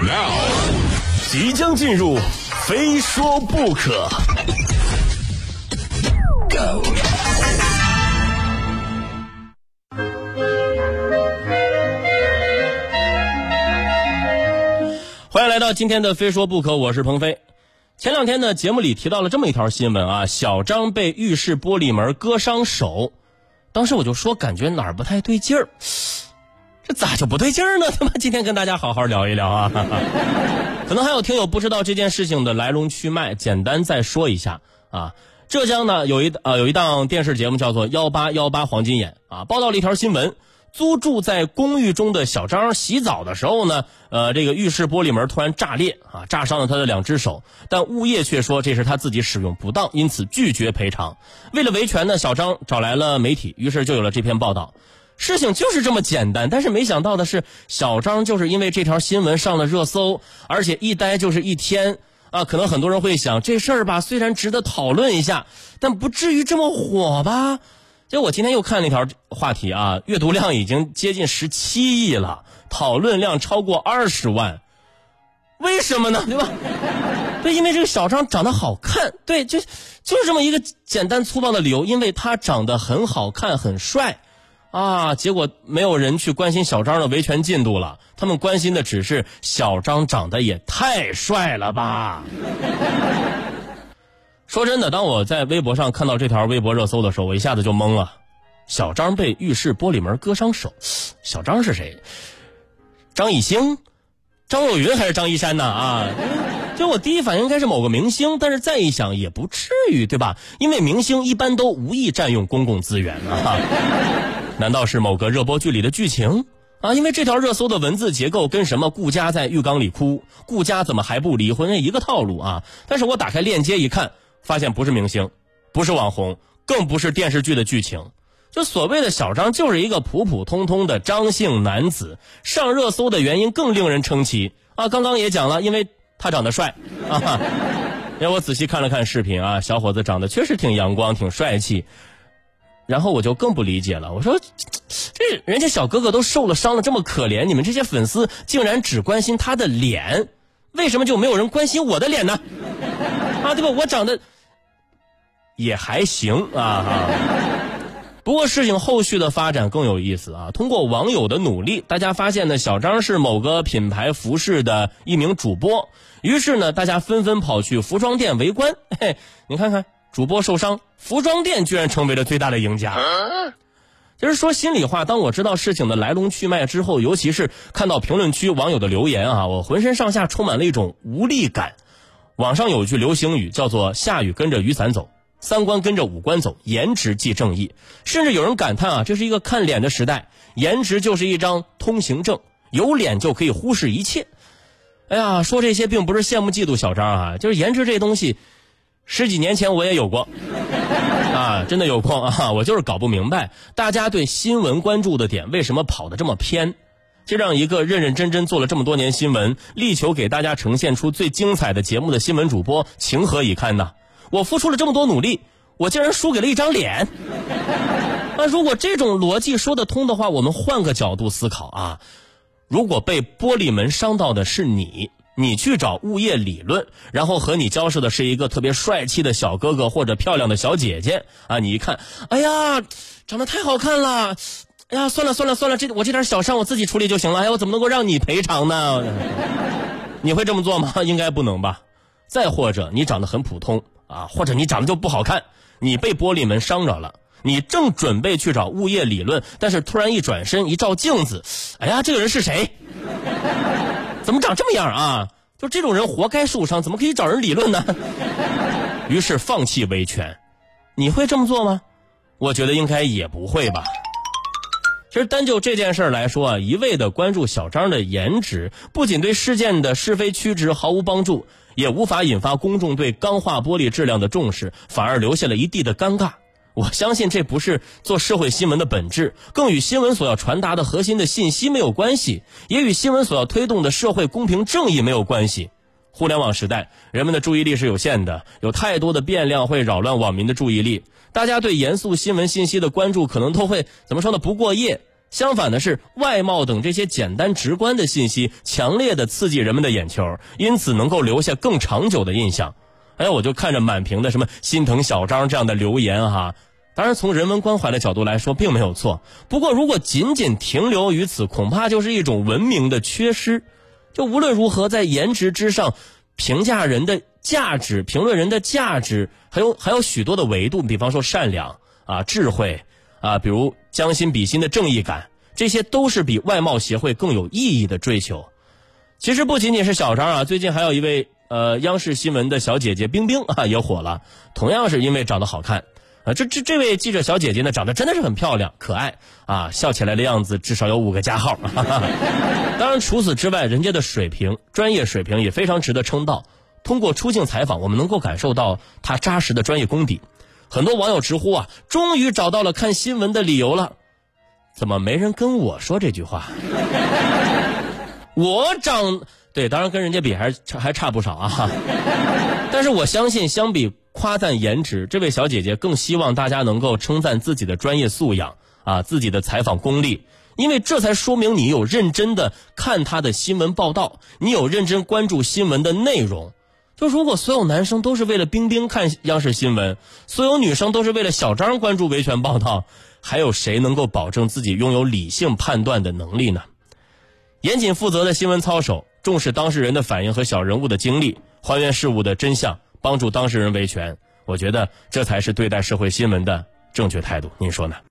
Now，即将进入，非说不可。Go。欢迎来到今天的《非说不可》，我是鹏飞。前两天呢，节目里提到了这么一条新闻啊，小张被浴室玻璃门割伤手，当时我就说感觉哪儿不太对劲儿，这咋就不对劲儿呢？他妈，今天跟大家好好聊一聊啊。可能还有听友不知道这件事情的来龙去脉，简单再说一下啊。浙江呢有一呃有一档电视节目叫做《幺八幺八黄金眼》啊，报道了一条新闻。租住在公寓中的小张洗澡的时候呢，呃，这个浴室玻璃门突然炸裂啊，炸伤了他的两只手。但物业却说这是他自己使用不当，因此拒绝赔偿。为了维权呢，小张找来了媒体，于是就有了这篇报道。事情就是这么简单，但是没想到的是，小张就是因为这条新闻上了热搜，而且一待就是一天啊。可能很多人会想，这事儿吧，虽然值得讨论一下，但不至于这么火吧。结果我今天又看那条话题啊，阅读量已经接近十七亿了，讨论量超过二十万，为什么呢？对吧？对，因为这个小张长得好看，对，就就是这么一个简单粗暴的理由，因为他长得很好看、很帅，啊，结果没有人去关心小张的维权进度了，他们关心的只是小张长得也太帅了吧。说真的，当我在微博上看到这条微博热搜的时候，我一下子就懵了。小张被浴室玻璃门割伤手，小张是谁？张艺兴、张若昀还是张一山呢？啊，就我第一反应应该是某个明星，但是再一想也不至于，对吧？因为明星一般都无意占用公共资源啊。难道是某个热播剧里的剧情啊？因为这条热搜的文字结构跟什么顾家在浴缸里哭，顾家怎么还不离婚一个套路啊？但是我打开链接一看。发现不是明星，不是网红，更不是电视剧的剧情。就所谓的小张，就是一个普普通通的张姓男子。上热搜的原因更令人称奇啊！刚刚也讲了，因为他长得帅啊。让我仔细看了看视频啊，小伙子长得确实挺阳光、挺帅气。然后我就更不理解了，我说，这人家小哥哥都受了伤了，这么可怜，你们这些粉丝竟然只关心他的脸，为什么就没有人关心我的脸呢？啊，对吧？我长得也还行啊，不过事情后续的发展更有意思啊。通过网友的努力，大家发现呢，小张是某个品牌服饰的一名主播。于是呢，大家纷纷跑去服装店围观。嘿，你看看，主播受伤，服装店居然成为了最大的赢家。其实说心里话，当我知道事情的来龙去脉之后，尤其是看到评论区网友的留言啊，我浑身上下充满了一种无力感。网上有句流行语叫做“下雨跟着雨伞走，三观跟着五官走，颜值即正义”。甚至有人感叹啊，这是一个看脸的时代，颜值就是一张通行证，有脸就可以忽视一切。哎呀，说这些并不是羡慕嫉妒小张啊，就是颜值这东西，十几年前我也有过，啊，真的有过啊，我就是搞不明白，大家对新闻关注的点为什么跑得这么偏。这让一个认认真真做了这么多年新闻，力求给大家呈现出最精彩的节目的新闻主播，情何以堪呢？我付出了这么多努力，我竟然输给了一张脸。那如果这种逻辑说得通的话，我们换个角度思考啊，如果被玻璃门伤到的是你，你去找物业理论，然后和你交涉的是一个特别帅气的小哥哥或者漂亮的小姐姐啊，你一看，哎呀，长得太好看了。哎呀，算了算了算了，这我这点小伤我自己处理就行了。哎，我怎么能够让你赔偿呢？你会这么做吗？应该不能吧。再或者你长得很普通啊，或者你长得就不好看，你被玻璃门伤着了，你正准备去找物业理论，但是突然一转身一照镜子，哎呀，这个人是谁？怎么长这么样啊？就这种人活该受伤，怎么可以找人理论呢？于是放弃维权，你会这么做吗？我觉得应该也不会吧。其实单就这件事来说啊，一味的关注小张的颜值，不仅对事件的是非曲直毫无帮助，也无法引发公众对钢化玻璃质量的重视，反而留下了一地的尴尬。我相信这不是做社会新闻的本质，更与新闻所要传达的核心的信息没有关系，也与新闻所要推动的社会公平正义没有关系。互联网时代，人们的注意力是有限的，有太多的变量会扰乱网民的注意力。大家对严肃新闻信息的关注，可能都会怎么说呢？不过夜，相反的是，外貌等这些简单直观的信息，强烈的刺激人们的眼球，因此能够留下更长久的印象。哎，我就看着满屏的什么心疼小张这样的留言哈。当然，从人文关怀的角度来说，并没有错。不过，如果仅仅停留于此，恐怕就是一种文明的缺失。就无论如何，在颜值之上评价人的价值、评论人的价值，还有还有许多的维度。比方说善良啊、智慧啊，比如将心比心的正义感，这些都是比外貌协会更有意义的追求。其实不仅仅是小张啊，最近还有一位呃央视新闻的小姐姐冰冰啊也火了，同样是因为长得好看。啊，这这这位记者小姐姐呢，长得真的是很漂亮、可爱啊，笑起来的样子至少有五个加号。当然，除此之外，人家的水平、专业水平也非常值得称道。通过出镜采访，我们能够感受到她扎实的专业功底。很多网友直呼啊，终于找到了看新闻的理由了。怎么没人跟我说这句话？我长对，当然跟人家比还是还差不少啊。但是我相信，相比夸赞颜值，这位小姐姐更希望大家能够称赞自己的专业素养啊，自己的采访功力，因为这才说明你有认真的看她的新闻报道，你有认真关注新闻的内容。就如果所有男生都是为了冰冰看央视新闻，所有女生都是为了小张关注维权报道，还有谁能够保证自己拥有理性判断的能力呢？严谨负责的新闻操守，重视当事人的反应和小人物的经历，还原事物的真相，帮助当事人维权。我觉得这才是对待社会新闻的正确态度。您说呢？